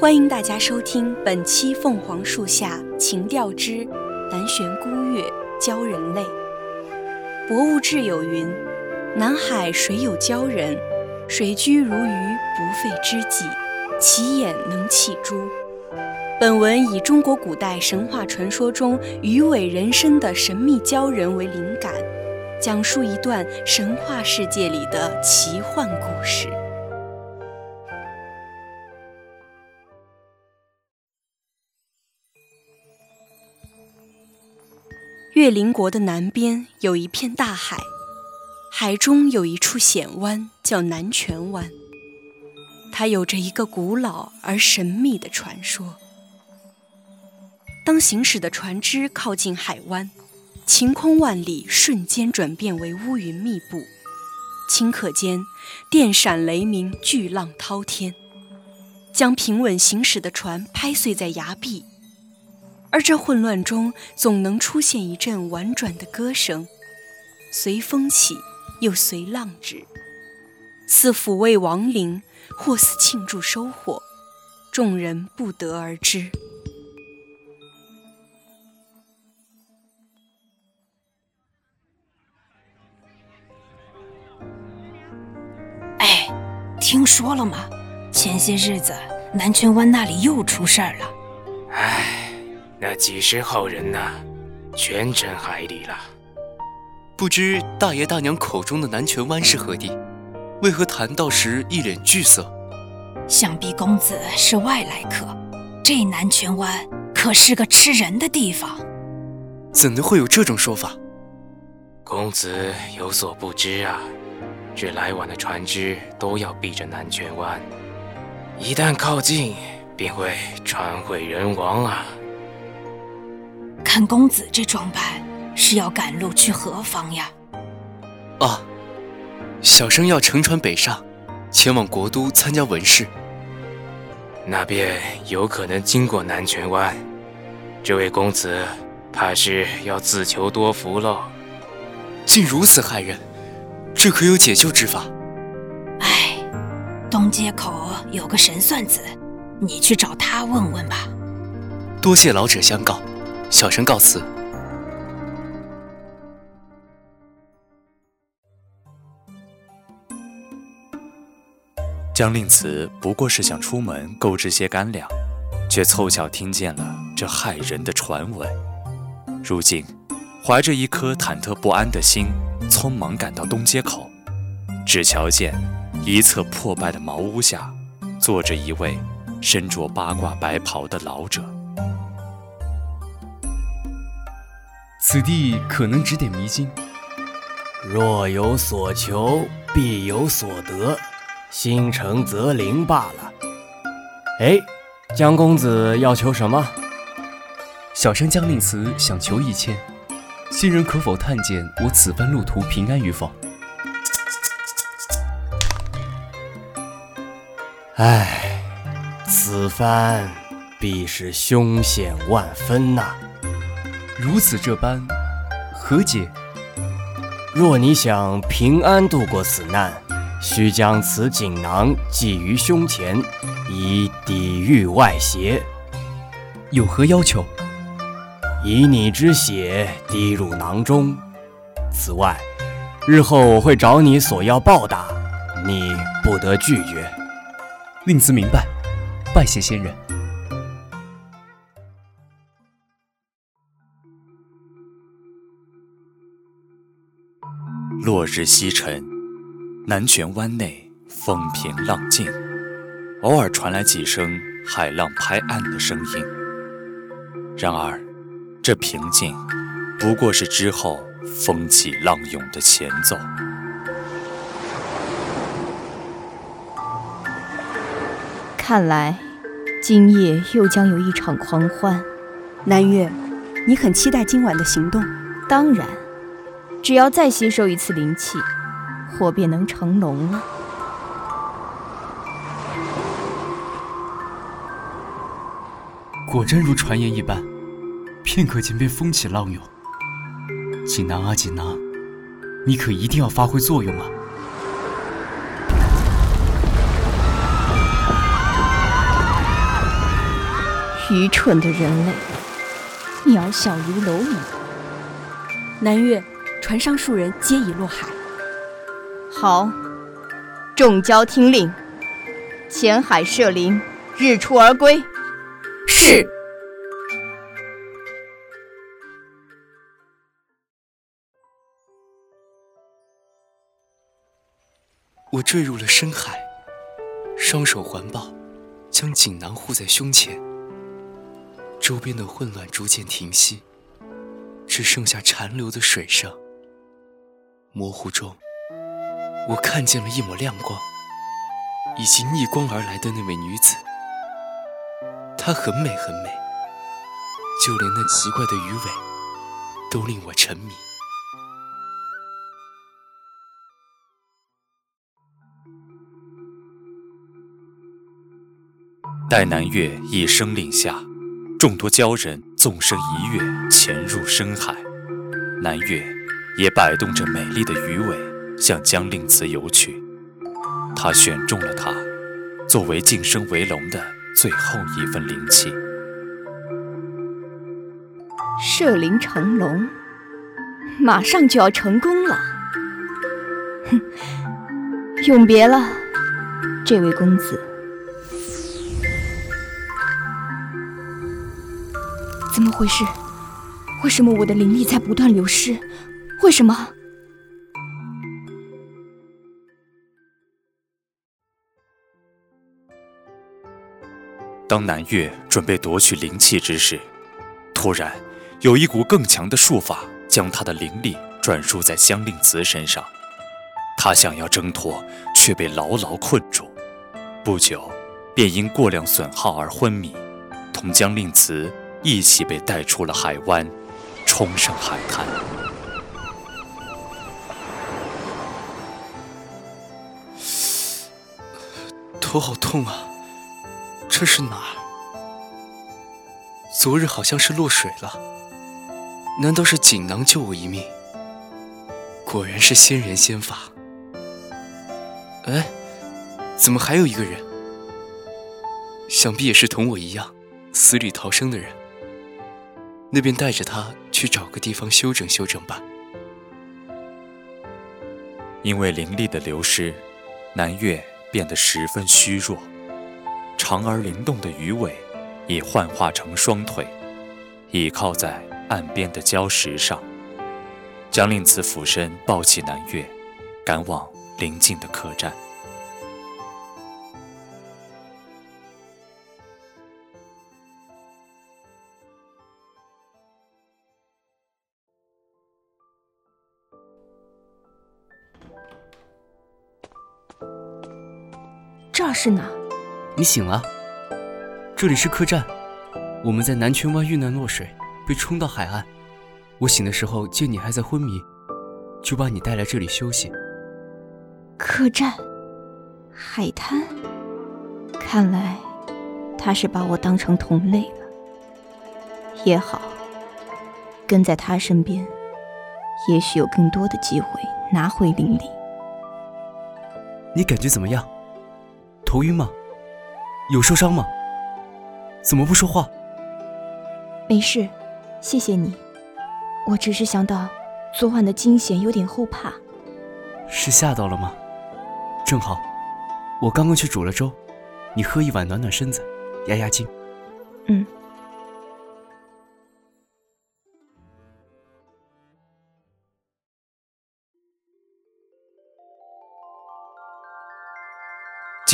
欢迎大家收听本期《凤凰树下情调之南玄孤月鲛人泪》。博物志有云：“南海水有鲛人，水居如鱼，不费之计，其眼能泣珠。”本文以中国古代神话传说中鱼尾人身的神秘鲛人为灵感，讲述一段神话世界里的奇幻故事。月灵国的南边有一片大海，海中有一处险湾，叫南泉湾。它有着一个古老而神秘的传说。当行驶的船只靠近海湾，晴空万里，瞬间转变为乌云密布，顷刻间电闪雷鸣，巨浪滔天，将平稳行驶的船拍碎在崖壁。而这混乱中，总能出现一阵婉转的歌声，随风起，又随浪止，似抚慰亡灵，或似庆祝收获，众人不得而知。哎，听说了吗？前些日子南泉湾那里又出事儿了。唉。那几十号人呐，全沉海里了。不知大爷大娘口中的南泉湾是何地？为何谈到时一脸惧色？想必公子是外来客。这南泉湾可是个吃人的地方。怎能会有这种说法？公子有所不知啊，这来往的船只都要避着南泉湾，一旦靠近，便会船毁人亡啊。看公子这装扮，是要赶路去何方呀？啊，小生要乘船北上，前往国都参加文试。那便有可能经过南泉湾。这位公子，怕是要自求多福喽。竟如此害人，这可有解救之法？哎，东街口有个神算子，你去找他问问吧。多谢老者相告。小生告辞。江令慈不过是想出门购置些干粮，却凑巧听见了这骇人的传闻。如今，怀着一颗忐忑不安的心，匆忙赶到东街口，只瞧见一侧破败的茅屋下，坐着一位身着八卦白袍的老者。此地可能指点迷津。若有所求，必有所得，心诚则灵罢了。哎，江公子要求什么？小生江令慈想求一千，新人可否探见我此番路途平安与否？唉，此番必是凶险万分呐。如此这般，何解？若你想平安度过此难，需将此锦囊系于胸前，以抵御外邪。有何要求？以你之血滴入囊中。此外，日后我会找你索要报答，你不得拒绝。令子明白，拜谢仙人。落日西沉，南泉湾内风平浪静，偶尔传来几声海浪拍岸的声音。然而，这平静不过是之后风起浪涌的前奏。看来，今夜又将有一场狂欢。南月，你很期待今晚的行动？当然。只要再吸收一次灵气，火便能成龙了。果真如传言一般，片刻间便风起浪涌。锦囊啊锦囊，你可一定要发挥作用啊！愚蠢的人类，渺小如蝼蚁。南岳，船上数人皆已落海。好，众交听令，潜海射灵，日出而归。是。我坠入了深海，双手环抱，将锦囊护在胸前。周边的混乱逐渐停息，只剩下残留的水声。模糊中，我看见了一抹亮光，以及逆光而来的那位女子。她很美，很美，就连那奇怪的鱼尾，都令我沉迷。待南岳一声令下，众多鲛人纵身一跃，潜入深海。南岳也摆动着美丽的鱼尾，向江令慈游去。他选中了它，作为晋升为龙的最后一份灵气。射灵成龙，马上就要成功了。哼，永别了，这位公子。怎么回事？为什么我的灵力在不断流失？为什么？当南岳准备夺取灵气之时，突然有一股更强的术法将他的灵力转输在江令慈身上。他想要挣脱，却被牢牢困住。不久，便因过量损耗而昏迷，同江令慈。一起被带出了海湾，冲上海滩。头好痛啊！这是哪儿？昨日好像是落水了。难道是锦囊救我一命？果然是仙人仙法。哎，怎么还有一个人？想必也是同我一样死里逃生的人。那便带着他去找个地方休整休整吧。因为灵力的流失，南岳变得十分虚弱，长而灵动的鱼尾已幻化成双腿，倚靠在岸边的礁石上。将令慈俯身抱起南岳，赶往临近的客栈。是哪？你醒了。这里是客栈。我们在南泉湾遇难落水，被冲到海岸。我醒的时候见你还在昏迷，就把你带来这里休息。客栈，海滩。看来他是把我当成同类了。也好，跟在他身边，也许有更多的机会拿回灵力。你感觉怎么样？头晕吗？有受伤吗？怎么不说话？没事，谢谢你。我只是想到昨晚的惊险，有点后怕。是吓到了吗？正好，我刚刚去煮了粥，你喝一碗暖暖身子，压压惊。嗯。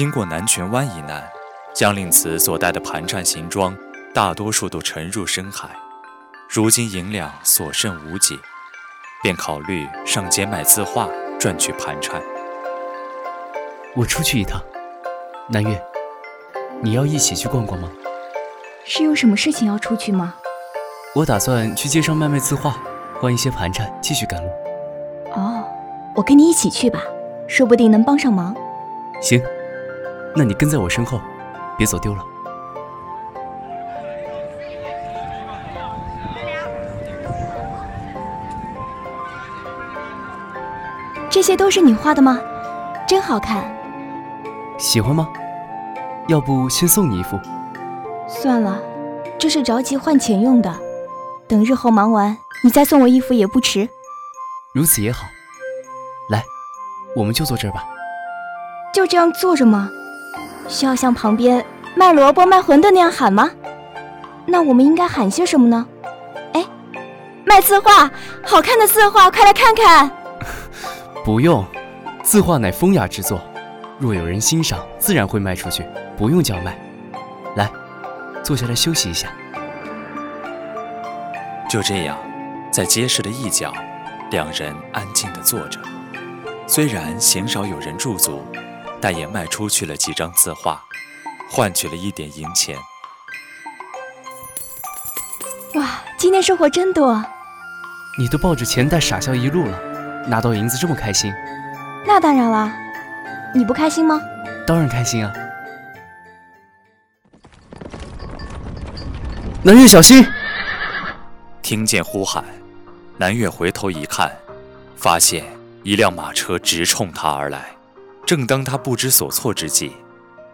经过南泉湾一难，江令慈所带的盘缠行装，大多数都沉入深海。如今银两所剩无几，便考虑上街卖字画赚取盘缠。我出去一趟，南岳，你要一起去逛逛吗？是有什么事情要出去吗？我打算去街上卖卖字画，换一些盘缠，继续赶路。哦，我跟你一起去吧，说不定能帮上忙。行。那你跟在我身后，别走丢了。这些都是你画的吗？真好看。喜欢吗？要不先送你一幅？算了，这是着急换钱用的，等日后忙完，你再送我一幅也不迟。如此也好。来，我们就坐这儿吧。就这样坐着吗？需要像旁边卖萝卜、卖馄饨那样喊吗？那我们应该喊些什么呢？哎，卖字画，好看的字画，快来看看。不用，字画乃风雅之作，若有人欣赏，自然会卖出去，不用叫卖。来，坐下来休息一下。就这样，在街市的一角，两人安静地坐着。虽然鲜少有人驻足，但也卖出去了几张字画，换取了一点银钱。哇，今天收获真多！你都抱着钱袋傻笑一路了，拿到银子这么开心？那当然啦，你不开心吗？当然开心啊！南月，小心！听见呼喊，南月回头一看，发现一辆马车直冲他而来。正当他不知所措之际，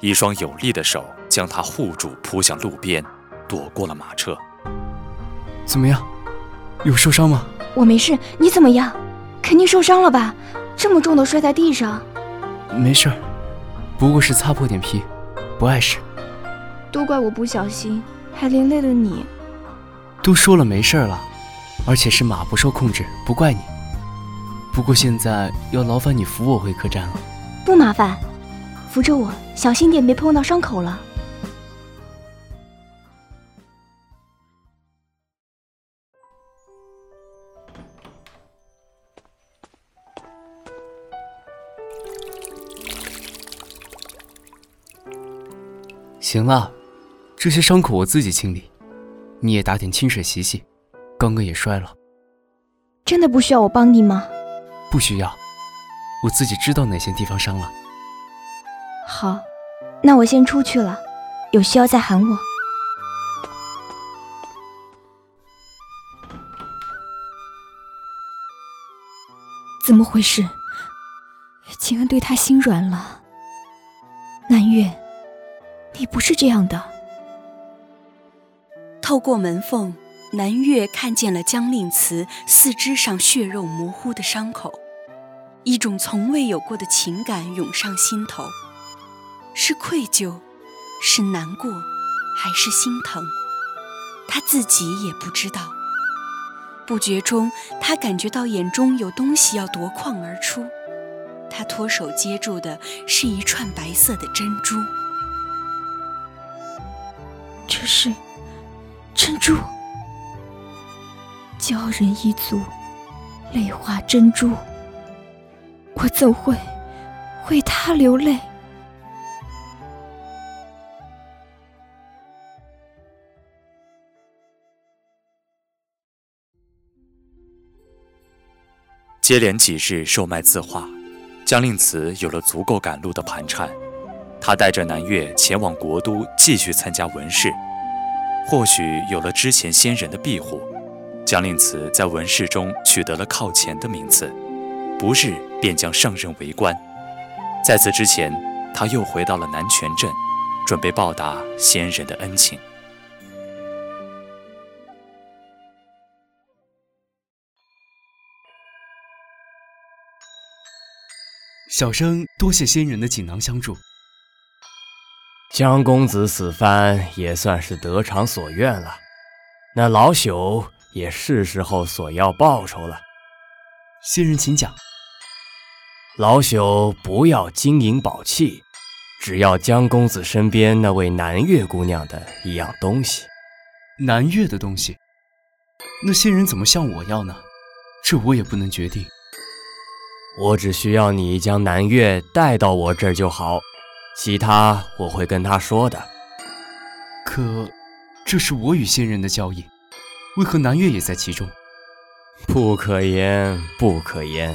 一双有力的手将他护住，扑向路边，躲过了马车。怎么样？有受伤吗？我没事，你怎么样？肯定受伤了吧？这么重的摔在地上。没事儿，不过是擦破点皮，不碍事。都怪我不小心，还连累了你。都说了没事儿了，而且是马不受控制，不怪你。不过现在要劳烦你扶我回客栈了。不麻烦，扶着我，小心点，别碰到伤口了。行了，这些伤口我自己清理，你也打点清水洗洗。刚刚也摔了，真的不需要我帮你吗？不需要，我自己知道哪些地方伤了。好，那我先出去了，有需要再喊我。怎么回事？竟然对他心软了？南月，你不是这样的。透过门缝，南月看见了江令慈四肢上血肉模糊的伤口，一种从未有过的情感涌上心头，是愧疚，是难过，还是心疼？他自己也不知道。不觉中，他感觉到眼中有东西要夺眶而出。他脱手接住的是一串白色的珍珠。这是珍珠，鲛人一族，泪化珍珠。我怎会为他流泪？接连几日售卖字画，江令慈有了足够赶路的盘缠。他带着南岳前往国都，继续参加文试。或许有了之前仙人的庇护，江令慈在文试中取得了靠前的名次，不日便将上任为官。在此之前，他又回到了南泉镇，准备报答先人的恩情。小生多谢仙人的锦囊相助。江公子此番也算是得偿所愿了，那老朽也是时候索要报酬了。仙人请讲。老朽不要金银宝器，只要江公子身边那位南越姑娘的一样东西。南越的东西？那仙人怎么向我要呢？这我也不能决定。我只需要你将南越带到我这儿就好。其他我会跟他说的。可，这是我与仙人的交易，为何南月也在其中？不可言，不可言。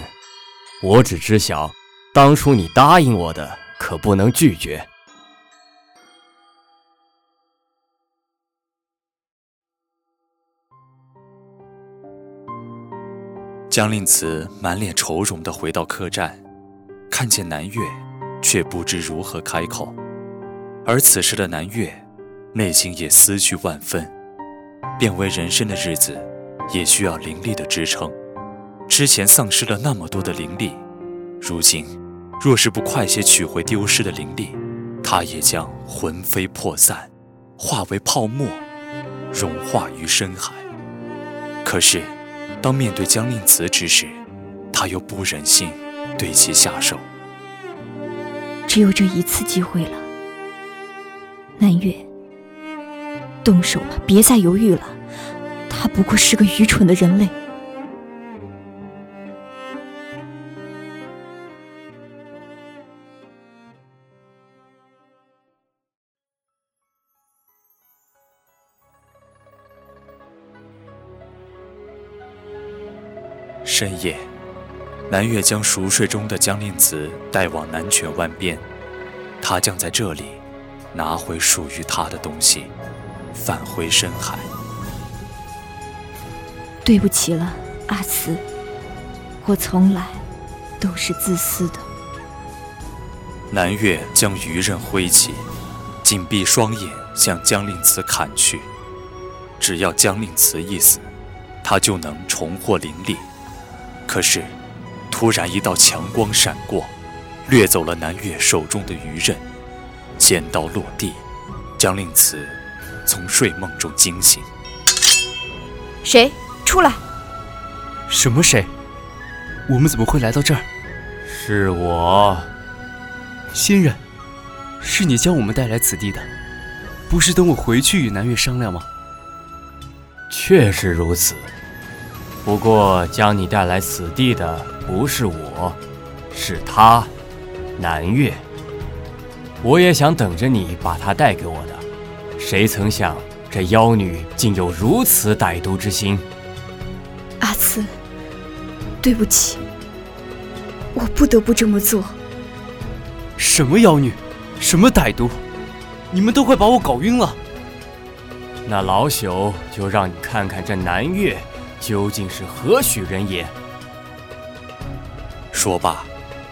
我只知晓，当初你答应我的，可不能拒绝。江令慈满脸愁容的回到客栈，看见南月。却不知如何开口，而此时的南月，内心也思绪万分，变为人生的日子，也需要灵力的支撑。之前丧失了那么多的灵力，如今若是不快些取回丢失的灵力，他也将魂飞魄散，化为泡沫，融化于深海。可是，当面对江令慈之时，他又不忍心对其下手。只有这一次机会了，南月，动手吧，别再犹豫了。他不过是个愚蠢的人类。深夜，南岳将熟睡中的江令慈带往南泉湾边，他将在这里拿回属于他的东西，返回深海。对不起了，阿慈，我从来都是自私的。南岳将鱼刃挥起，紧闭双眼向江令慈砍去。只要江令慈一死，他就能重获灵力。可是，突然一道强光闪过，掠走了南岳手中的鱼刃。尖刀落地，江令慈从睡梦中惊醒。谁？出来！什么谁？我们怎么会来到这儿？是我，仙人，是你将我们带来此地的，不是等我回去与南岳商量吗？确实如此。不过，将你带来此地的不是我，是他，南岳。我也想等着你把他带给我的，谁曾想这妖女竟有如此歹毒之心。对不起，我不得不这么做。什么妖女，什么歹毒，你们都快把我搞晕了。那老朽就让你看看这南岳。究竟是何许人也？说罢，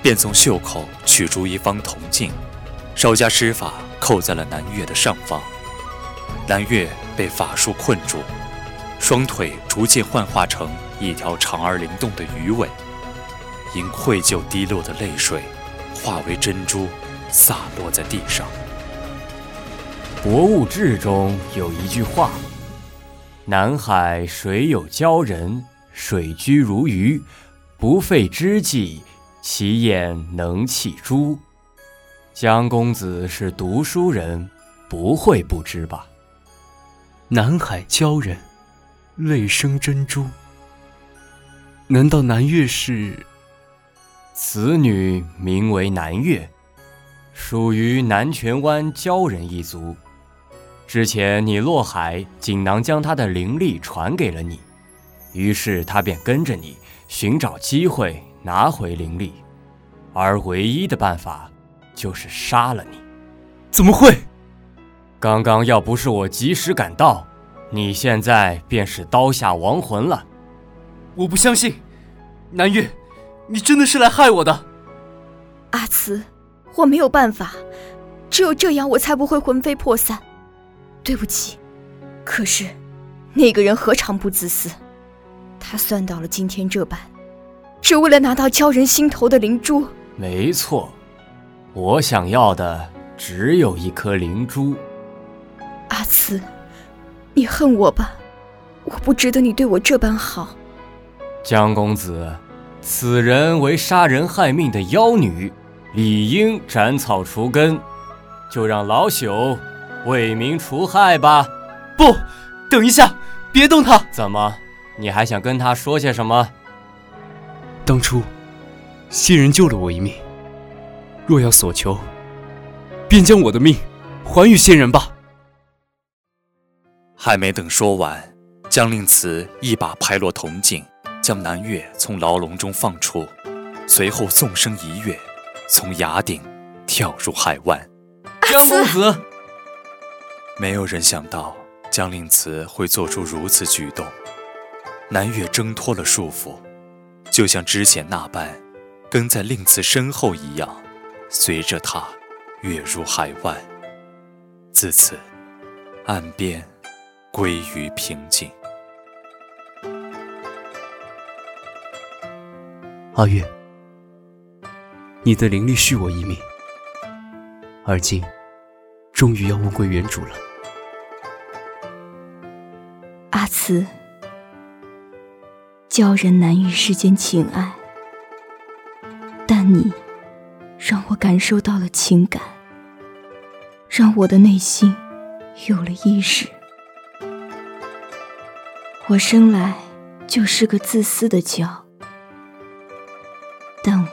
便从袖口取出一方铜镜，稍加施法，扣在了南岳的上方。南岳被法术困住，双腿逐渐幻化成一条长而灵动的鱼尾，因愧疚滴落的泪水化为珍珠，洒落在地上。《博物志》中有一句话。南海水有鲛人，水居如鱼，不费之计，其眼能泣珠。江公子是读书人，不会不知吧？南海鲛人，泪生珍珠。难道南岳是？此女名为南岳，属于南泉湾鲛人一族。之前你落海，锦囊将她的灵力传给了你，于是她便跟着你寻找机会拿回灵力，而唯一的办法就是杀了你。怎么会？刚刚要不是我及时赶到，你现在便是刀下亡魂了。我不相信，南岳，你真的是来害我的。阿慈，我没有办法，只有这样我才不会魂飞魄散。对不起，可是那个人何尝不自私？他算到了今天这般，只为了拿到鲛人心头的灵珠。没错，我想要的只有一颗灵珠。阿慈，你恨我吧？我不值得你对我这般好。江公子，此人为杀人害命的妖女，理应斩草除根。就让老朽。为民除害吧！不，等一下，别动他！怎么，你还想跟他说些什么？当初，仙人救了我一命，若要所求，便将我的命还与仙人吧。还没等说完，江令慈一把拍落铜镜，将南岳从牢笼中放出，随后纵身一跃，从崖顶跳入海湾。江公子。没有人想到江令慈会做出如此举动，南岳挣脱了束缚，就像之前那般，跟在令慈身后一样，随着他跃入海湾。自此，岸边归于平静。阿月，你的灵力续我一命，而今终于要物归原主了。阿慈，鲛人难遇世间情爱，但你让我感受到了情感，让我的内心有了意识。我生来就是个自私的鲛。但我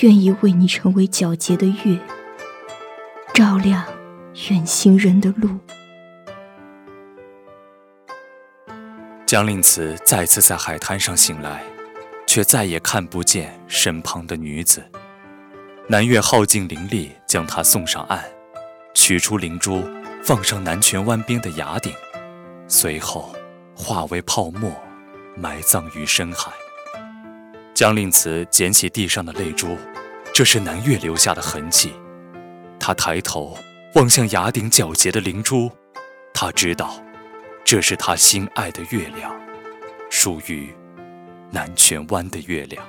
愿意为你成为皎洁的月，照亮远行人的路。江令慈再次在海滩上醒来，却再也看不见身旁的女子。南岳耗尽灵力，将她送上岸，取出灵珠，放上南泉湾边的崖顶，随后化为泡沫，埋葬于深海。江令慈捡起地上的泪珠，这是南岳留下的痕迹。他抬头望向崖顶皎洁的灵珠，他知道，这是他心爱的月亮，属于南泉湾的月亮。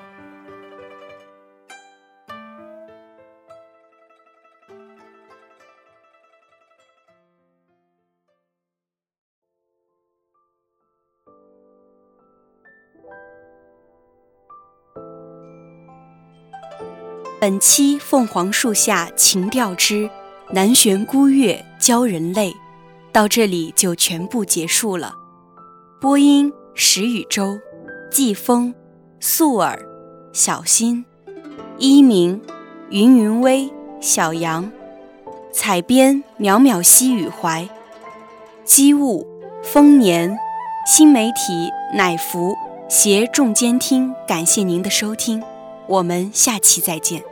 本期《凤凰树下情调之南玄孤月鲛人泪》到这里就全部结束了。播音：石宇舟、季风、素尔、小新、一鸣、云云微、小杨；采编：淼淼溪雨怀、机务：丰年、新媒体乃福携众监听，感谢您的收听。我们下期再见。